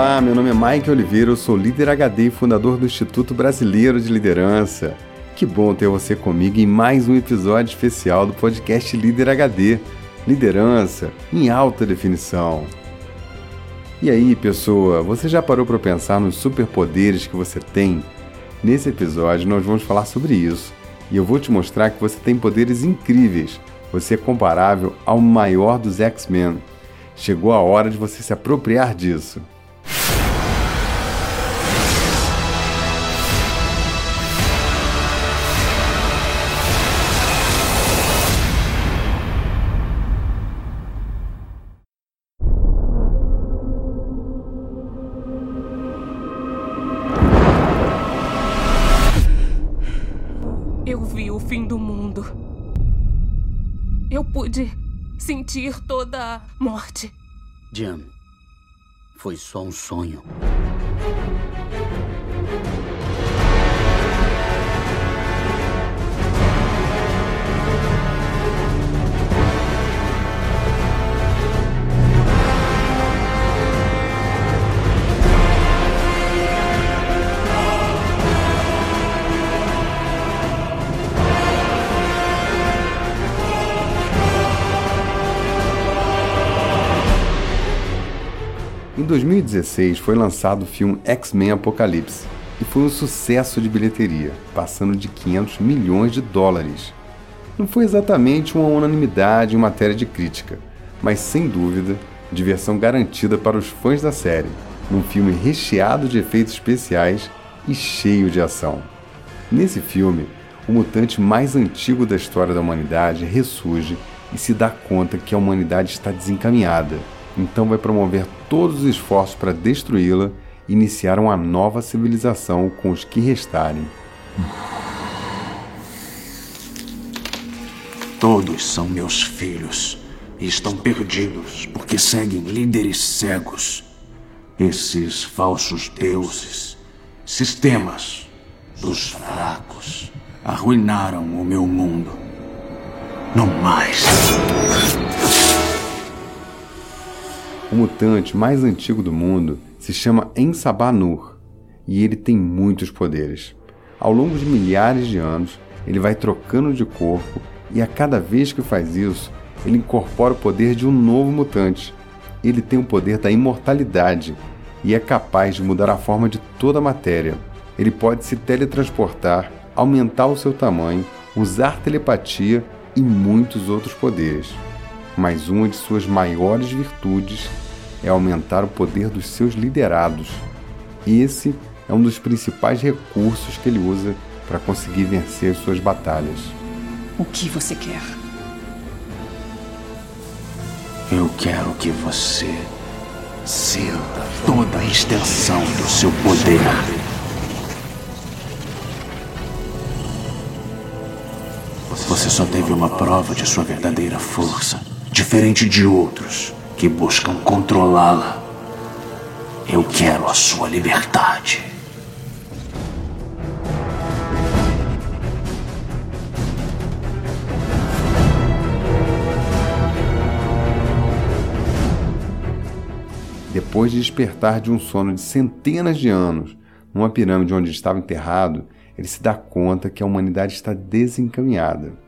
Olá, meu nome é Mike Oliveira, eu sou líder HD e fundador do Instituto Brasileiro de Liderança. Que bom ter você comigo em mais um episódio especial do podcast Líder HD Liderança em alta definição. E aí, pessoa, você já parou para pensar nos superpoderes que você tem? Nesse episódio, nós vamos falar sobre isso e eu vou te mostrar que você tem poderes incríveis. Você é comparável ao maior dos X-Men. Chegou a hora de você se apropriar disso. Eu vi o fim do mundo. Eu pude sentir toda a morte. Jim, foi só um sonho. 2016 foi lançado o filme X-Men Apocalipse e foi um sucesso de bilheteria, passando de 500 milhões de dólares. Não foi exatamente uma unanimidade em matéria de crítica, mas sem dúvida, diversão garantida para os fãs da série, num filme recheado de efeitos especiais e cheio de ação. Nesse filme, o mutante mais antigo da história da humanidade ressurge e se dá conta que a humanidade está desencaminhada então vai promover todos os esforços para destruí-la e iniciar uma nova civilização com os que restarem. Todos são meus filhos e estão perdidos porque seguem líderes cegos. Esses falsos deuses, sistemas dos fracos, arruinaram o meu mundo. Não mais. O mutante mais antigo do mundo se chama Ensabanur e ele tem muitos poderes. Ao longo de milhares de anos, ele vai trocando de corpo e a cada vez que faz isso, ele incorpora o poder de um novo mutante. Ele tem o poder da imortalidade e é capaz de mudar a forma de toda a matéria. Ele pode se teletransportar, aumentar o seu tamanho, usar telepatia e muitos outros poderes mas uma de suas maiores virtudes é aumentar o poder dos seus liderados. Esse é um dos principais recursos que ele usa para conseguir vencer suas batalhas. O que você quer? Eu quero que você sinta toda a extensão do seu poder. Você só teve uma prova de sua verdadeira força diferente de outros que buscam controlá-la. Eu quero a sua liberdade. Depois de despertar de um sono de centenas de anos, numa pirâmide onde estava enterrado, ele se dá conta que a humanidade está desencaminhada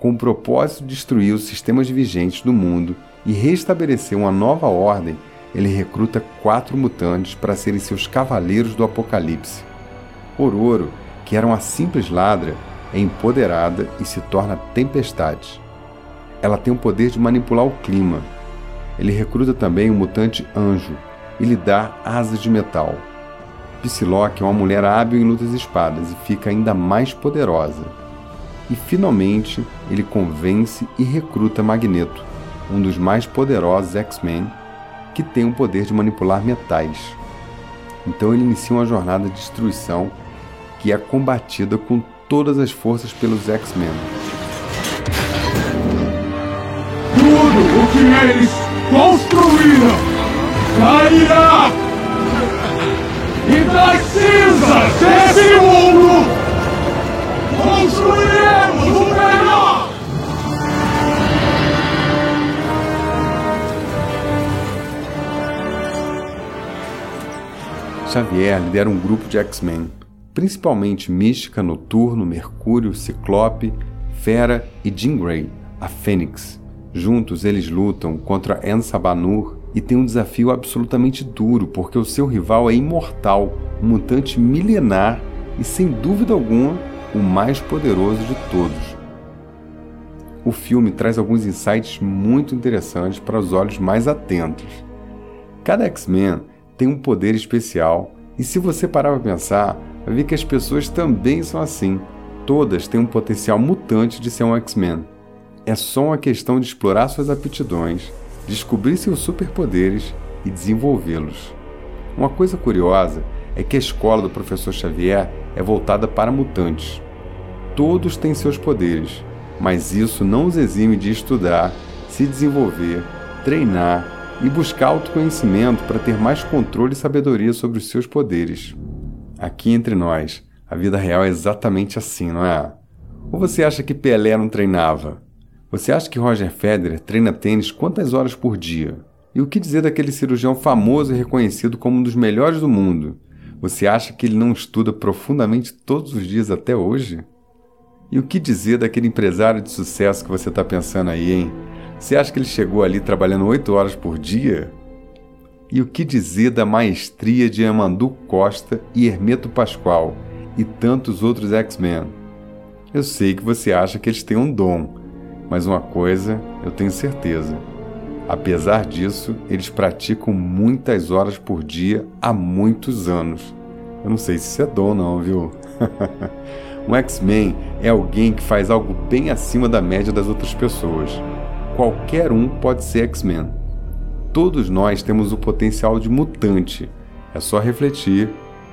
com o propósito de destruir os sistemas vigentes do mundo e restabelecer uma nova ordem, ele recruta quatro mutantes para serem seus cavaleiros do Apocalipse. Ororo, que era uma simples ladra, é empoderada e se torna tempestade. Ela tem o poder de manipular o clima. Ele recruta também o mutante Anjo e lhe dá asas de metal. Psylocke é uma mulher hábil em lutas espadas e fica ainda mais poderosa e finalmente ele convence e recruta Magneto, um dos mais poderosos X-Men, que tem o poder de manipular metais. Então ele inicia uma jornada de destruição que é combatida com todas as forças pelos X-Men. Tudo o que eles construíram cairá! E das cinzas desse mundo construiremos Xavier lidera um grupo de X-Men, principalmente Mística, Noturno, Mercúrio, Ciclope, Fera e Jean Grey, a Fênix. Juntos eles lutam contra Ensabanur e tem um desafio absolutamente duro, porque o seu rival é imortal, um mutante milenar e sem dúvida alguma o mais poderoso de todos. O filme traz alguns insights muito interessantes para os olhos mais atentos. Cada X-Men tem um poder especial, e se você parar para pensar, vai ver que as pessoas também são assim. Todas têm um potencial mutante de ser um X-Men. É só uma questão de explorar suas aptidões, descobrir seus superpoderes e desenvolvê-los. Uma coisa curiosa é que a escola do professor Xavier é voltada para mutantes. Todos têm seus poderes, mas isso não os exime de estudar, se desenvolver, treinar e buscar autoconhecimento para ter mais controle e sabedoria sobre os seus poderes. Aqui entre nós, a vida real é exatamente assim, não é? Ou você acha que Pelé não treinava? Você acha que Roger Federer treina tênis quantas horas por dia? E o que dizer daquele cirurgião famoso e reconhecido como um dos melhores do mundo? Você acha que ele não estuda profundamente todos os dias até hoje? E o que dizer daquele empresário de sucesso que você está pensando aí, hein? Você acha que ele chegou ali trabalhando oito horas por dia? E o que dizer da maestria de Amandu Costa e Hermeto Pascoal e tantos outros X-Men? Eu sei que você acha que eles têm um dom, mas uma coisa eu tenho certeza. Apesar disso, eles praticam muitas horas por dia há muitos anos. Eu não sei se isso é dom, não, viu? um X-Men é alguém que faz algo bem acima da média das outras pessoas. Qualquer um pode ser X-Men. Todos nós temos o potencial de mutante. É só refletir,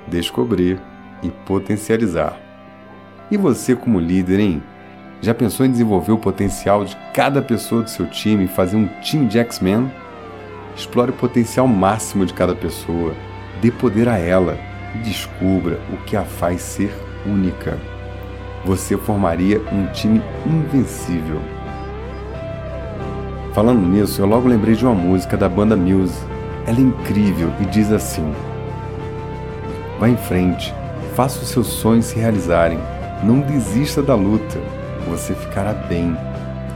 descobrir e potencializar. E você, como líder, hein? Já pensou em desenvolver o potencial de cada pessoa do seu time e fazer um time de X-Men? Explore o potencial máximo de cada pessoa, dê poder a ela e descubra o que a faz ser única. Você formaria um time invencível. Falando nisso, eu logo lembrei de uma música da banda Muse. Ela é incrível e diz assim: Vá em frente, faça os seus sonhos se realizarem, não desista da luta você ficará bem,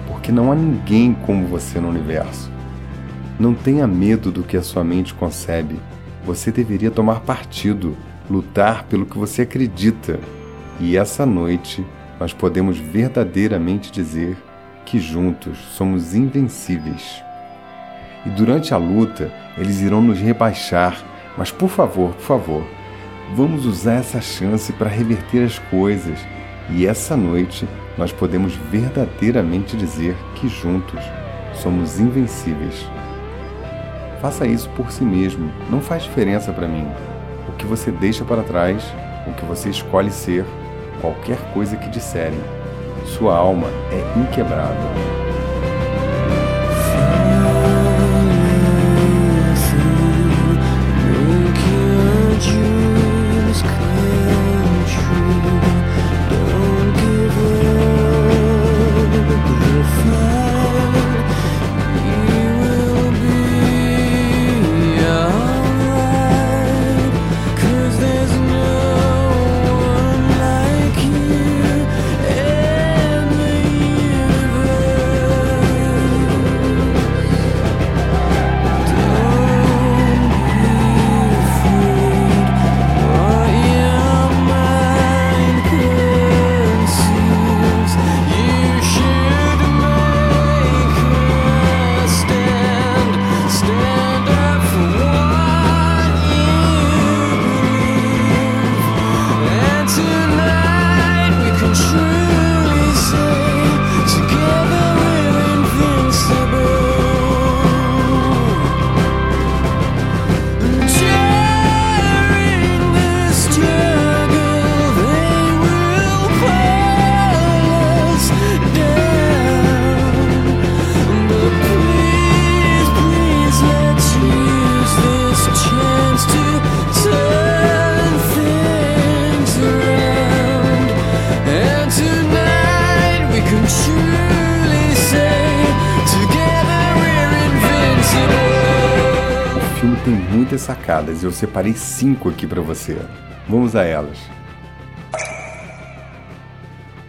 porque não há ninguém como você no universo. Não tenha medo do que a sua mente concebe. Você deveria tomar partido, lutar pelo que você acredita. E essa noite nós podemos verdadeiramente dizer que juntos somos invencíveis. E durante a luta eles irão nos rebaixar, mas por favor, por favor, vamos usar essa chance para reverter as coisas. E essa noite nós podemos verdadeiramente dizer que juntos somos invencíveis. Faça isso por si mesmo, não faz diferença para mim. O que você deixa para trás, o que você escolhe ser, qualquer coisa que disserem, sua alma é inquebrável. Tem muitas sacadas e eu separei cinco aqui para você. Vamos a elas.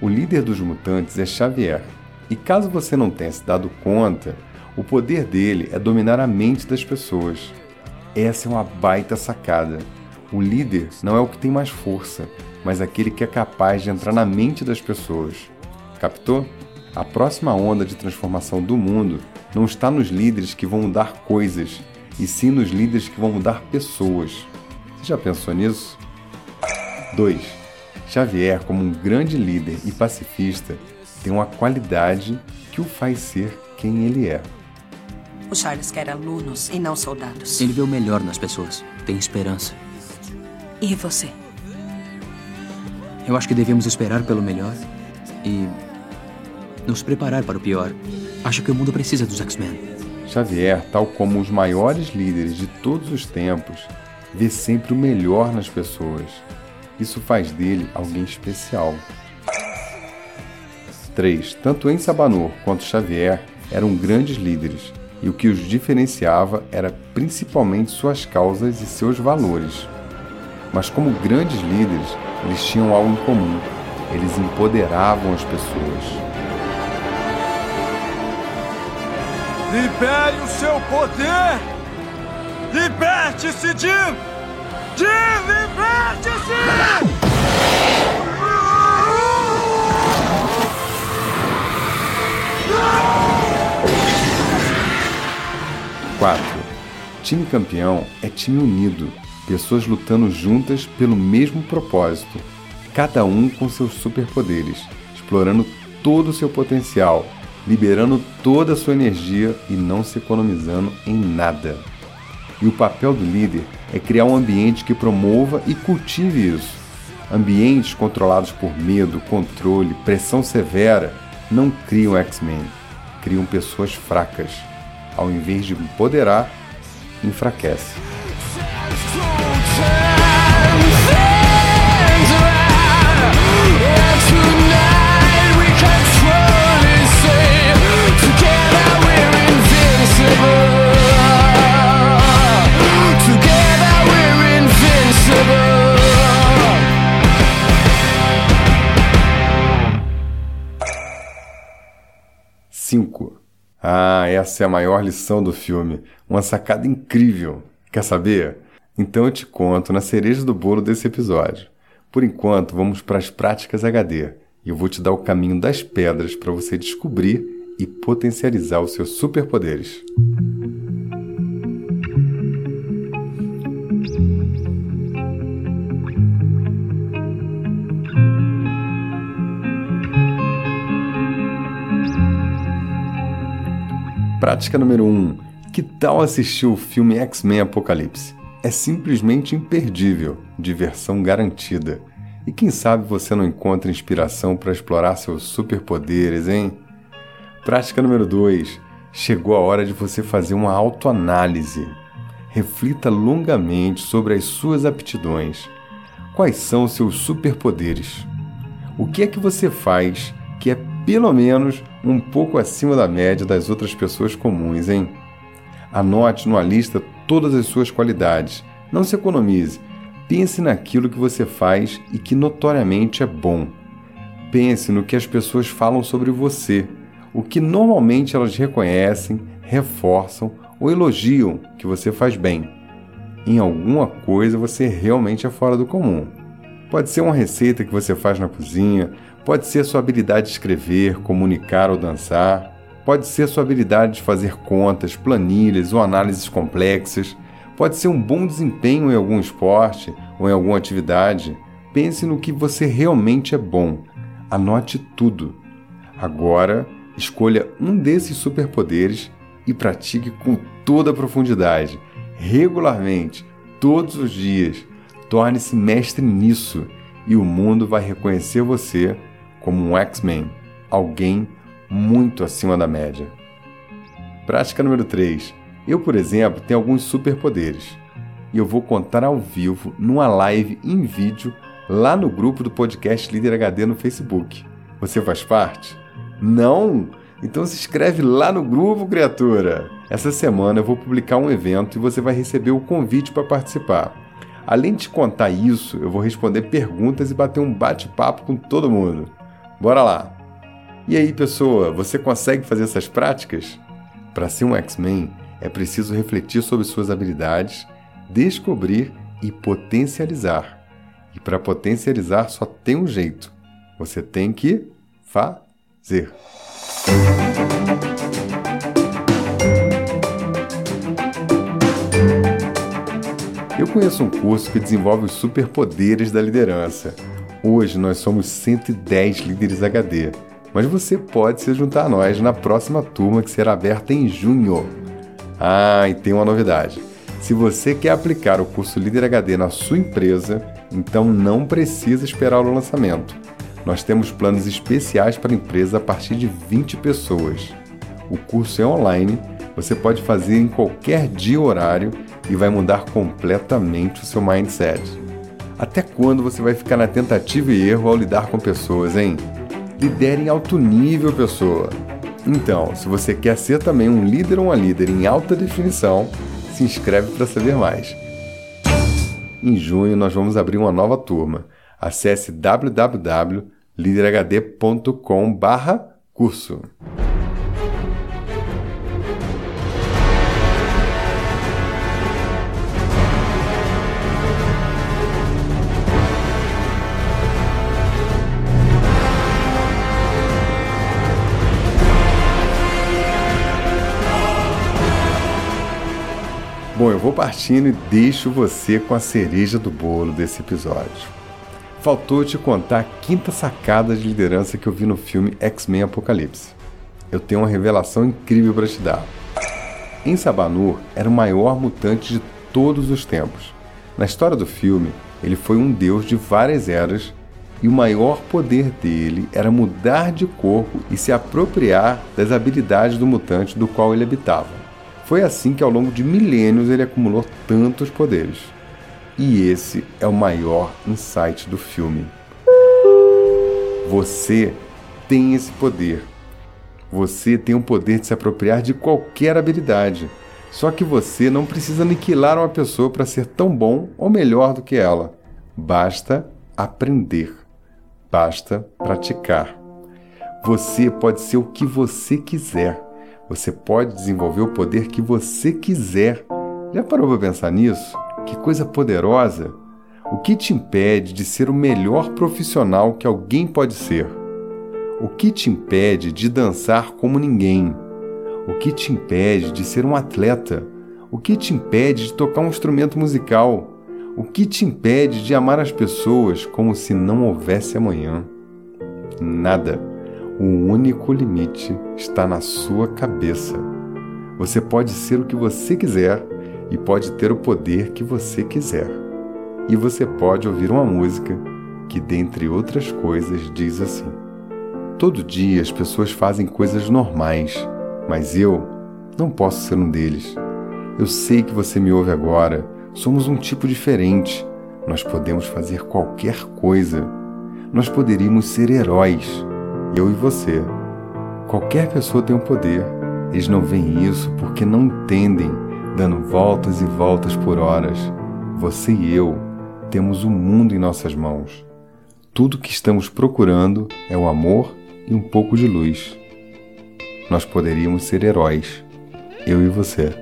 O líder dos mutantes é Xavier, e caso você não tenha se dado conta, o poder dele é dominar a mente das pessoas. Essa é uma baita sacada. O líder não é o que tem mais força, mas aquele que é capaz de entrar na mente das pessoas. Captou? A próxima onda de transformação do mundo não está nos líderes que vão mudar coisas, e sim nos líderes que vão mudar pessoas. Você já pensou nisso? 2. Xavier, como um grande líder e pacifista, tem uma qualidade que o faz ser quem ele é. O Charles quer alunos e não soldados. Ele vê o melhor nas pessoas, tem esperança. E você? Eu acho que devemos esperar pelo melhor e nos preparar para o pior. Acho que o mundo precisa dos X-Men. Xavier, tal como os maiores líderes de todos os tempos, vê sempre o melhor nas pessoas. Isso faz dele alguém especial. 3. Tanto em Sabanor quanto Xavier eram grandes líderes, e o que os diferenciava era principalmente suas causas e seus valores. Mas como grandes líderes, eles tinham algo em comum. Eles empoderavam as pessoas. Libere o seu poder! Liberte-se de. de liberte-se! 4. Time campeão é time unido, pessoas lutando juntas pelo mesmo propósito, cada um com seus superpoderes, explorando todo o seu potencial, liberando toda a sua energia e não se economizando em nada. E o papel do líder é criar um ambiente que promova e cultive isso. Ambientes controlados por medo, controle, pressão severa não criam X-Men, criam pessoas fracas ao invés de empoderar, enfraquece. Cinco ah, essa é a maior lição do filme. Uma sacada incrível. Quer saber? Então eu te conto na cereja do bolo desse episódio. Por enquanto, vamos para as práticas HD e eu vou te dar o caminho das pedras para você descobrir e potencializar os seus superpoderes. Prática número 1. Um, que tal assistir o filme X-Men Apocalipse? É simplesmente imperdível, diversão garantida. E quem sabe você não encontra inspiração para explorar seus superpoderes, hein? Prática número 2. Chegou a hora de você fazer uma autoanálise. Reflita longamente sobre as suas aptidões. Quais são os seus superpoderes? O que é que você faz que é pelo menos um pouco acima da média das outras pessoas comuns, hein? Anote numa lista todas as suas qualidades. Não se economize. Pense naquilo que você faz e que notoriamente é bom. Pense no que as pessoas falam sobre você, o que normalmente elas reconhecem, reforçam ou elogiam que você faz bem. Em alguma coisa você realmente é fora do comum. Pode ser uma receita que você faz na cozinha, Pode ser sua habilidade de escrever, comunicar ou dançar. Pode ser sua habilidade de fazer contas, planilhas ou análises complexas. Pode ser um bom desempenho em algum esporte ou em alguma atividade. Pense no que você realmente é bom. Anote tudo. Agora, escolha um desses superpoderes e pratique com toda a profundidade, regularmente, todos os dias. Torne-se mestre nisso e o mundo vai reconhecer você como um X-Men, alguém muito acima da média. Prática número 3. Eu, por exemplo, tenho alguns superpoderes. E eu vou contar ao vivo, numa live em vídeo, lá no grupo do podcast Líder HD no Facebook. Você faz parte? Não? Então se inscreve lá no grupo, criatura! Essa semana eu vou publicar um evento e você vai receber o convite para participar. Além de contar isso, eu vou responder perguntas e bater um bate-papo com todo mundo. Bora lá! E aí, pessoa, você consegue fazer essas práticas? Para ser um X-Men, é preciso refletir sobre suas habilidades, descobrir e potencializar. E para potencializar só tem um jeito: você tem que fazer. Eu conheço um curso que desenvolve os superpoderes da liderança. Hoje nós somos 110 líderes HD, mas você pode se juntar a nós na próxima turma que será aberta em junho. Ah, e tem uma novidade. Se você quer aplicar o curso Líder HD na sua empresa, então não precisa esperar o lançamento. Nós temos planos especiais para a empresa a partir de 20 pessoas. O curso é online, você pode fazer em qualquer dia ou horário e vai mudar completamente o seu mindset. Até quando você vai ficar na tentativa e erro ao lidar com pessoas, hein? Lidere em alto nível, pessoa. Então, se você quer ser também um líder ou uma líder em alta definição, se inscreve para saber mais. Em junho nós vamos abrir uma nova turma. Acesse www.liderhd.com/curso. Bom, eu vou partindo e deixo você com a cereja do bolo desse episódio. Faltou te contar a quinta sacada de liderança que eu vi no filme X-Men Apocalipse. Eu tenho uma revelação incrível para te dar. Em Sabanur era o maior mutante de todos os tempos. Na história do filme, ele foi um deus de várias eras e o maior poder dele era mudar de corpo e se apropriar das habilidades do mutante do qual ele habitava. Foi assim que ao longo de milênios ele acumulou tantos poderes. E esse é o maior insight do filme. Você tem esse poder. Você tem o poder de se apropriar de qualquer habilidade. Só que você não precisa aniquilar uma pessoa para ser tão bom ou melhor do que ela. Basta aprender. Basta praticar. Você pode ser o que você quiser. Você pode desenvolver o poder que você quiser. Já parou para pensar nisso? Que coisa poderosa! O que te impede de ser o melhor profissional que alguém pode ser? O que te impede de dançar como ninguém? O que te impede de ser um atleta? O que te impede de tocar um instrumento musical? O que te impede de amar as pessoas como se não houvesse amanhã? Nada. O único limite está na sua cabeça. Você pode ser o que você quiser e pode ter o poder que você quiser. E você pode ouvir uma música que, dentre outras coisas, diz assim: Todo dia as pessoas fazem coisas normais, mas eu não posso ser um deles. Eu sei que você me ouve agora. Somos um tipo diferente. Nós podemos fazer qualquer coisa. Nós poderíamos ser heróis eu e você. Qualquer pessoa tem um poder. Eles não veem isso porque não entendem, dando voltas e voltas por horas. Você e eu temos o mundo em nossas mãos. Tudo que estamos procurando é o amor e um pouco de luz. Nós poderíamos ser heróis, eu e você.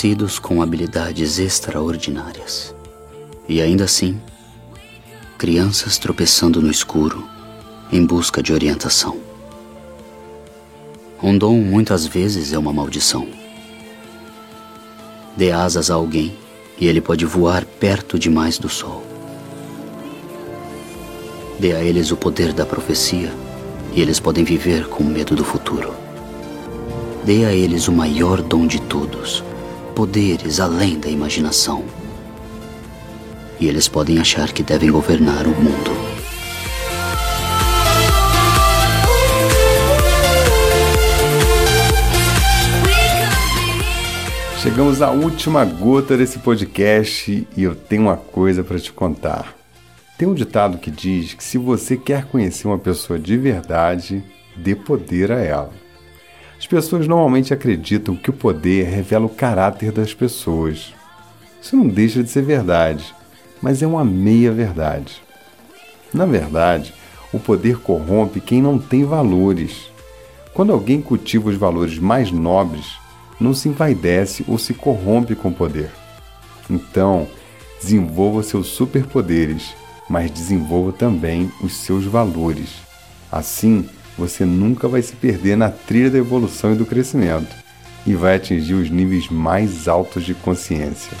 Nascidos com habilidades extraordinárias. E ainda assim, crianças tropeçando no escuro em busca de orientação. Um dom muitas vezes é uma maldição. Dê asas a alguém e ele pode voar perto demais do sol. Dê a eles o poder da profecia e eles podem viver com medo do futuro. Dê a eles o maior dom de todos, poderes além da imaginação. E eles podem achar que devem governar o mundo. Chegamos à última gota desse podcast e eu tenho uma coisa para te contar. Tem um ditado que diz que se você quer conhecer uma pessoa de verdade, dê poder a ela. As pessoas normalmente acreditam que o poder revela o caráter das pessoas. Isso não deixa de ser verdade, mas é uma meia-verdade. Na verdade, o poder corrompe quem não tem valores. Quando alguém cultiva os valores mais nobres, não se envaidece ou se corrompe com o poder. Então, desenvolva seus superpoderes, mas desenvolva também os seus valores. Assim, você nunca vai se perder na trilha da evolução e do crescimento e vai atingir os níveis mais altos de consciência.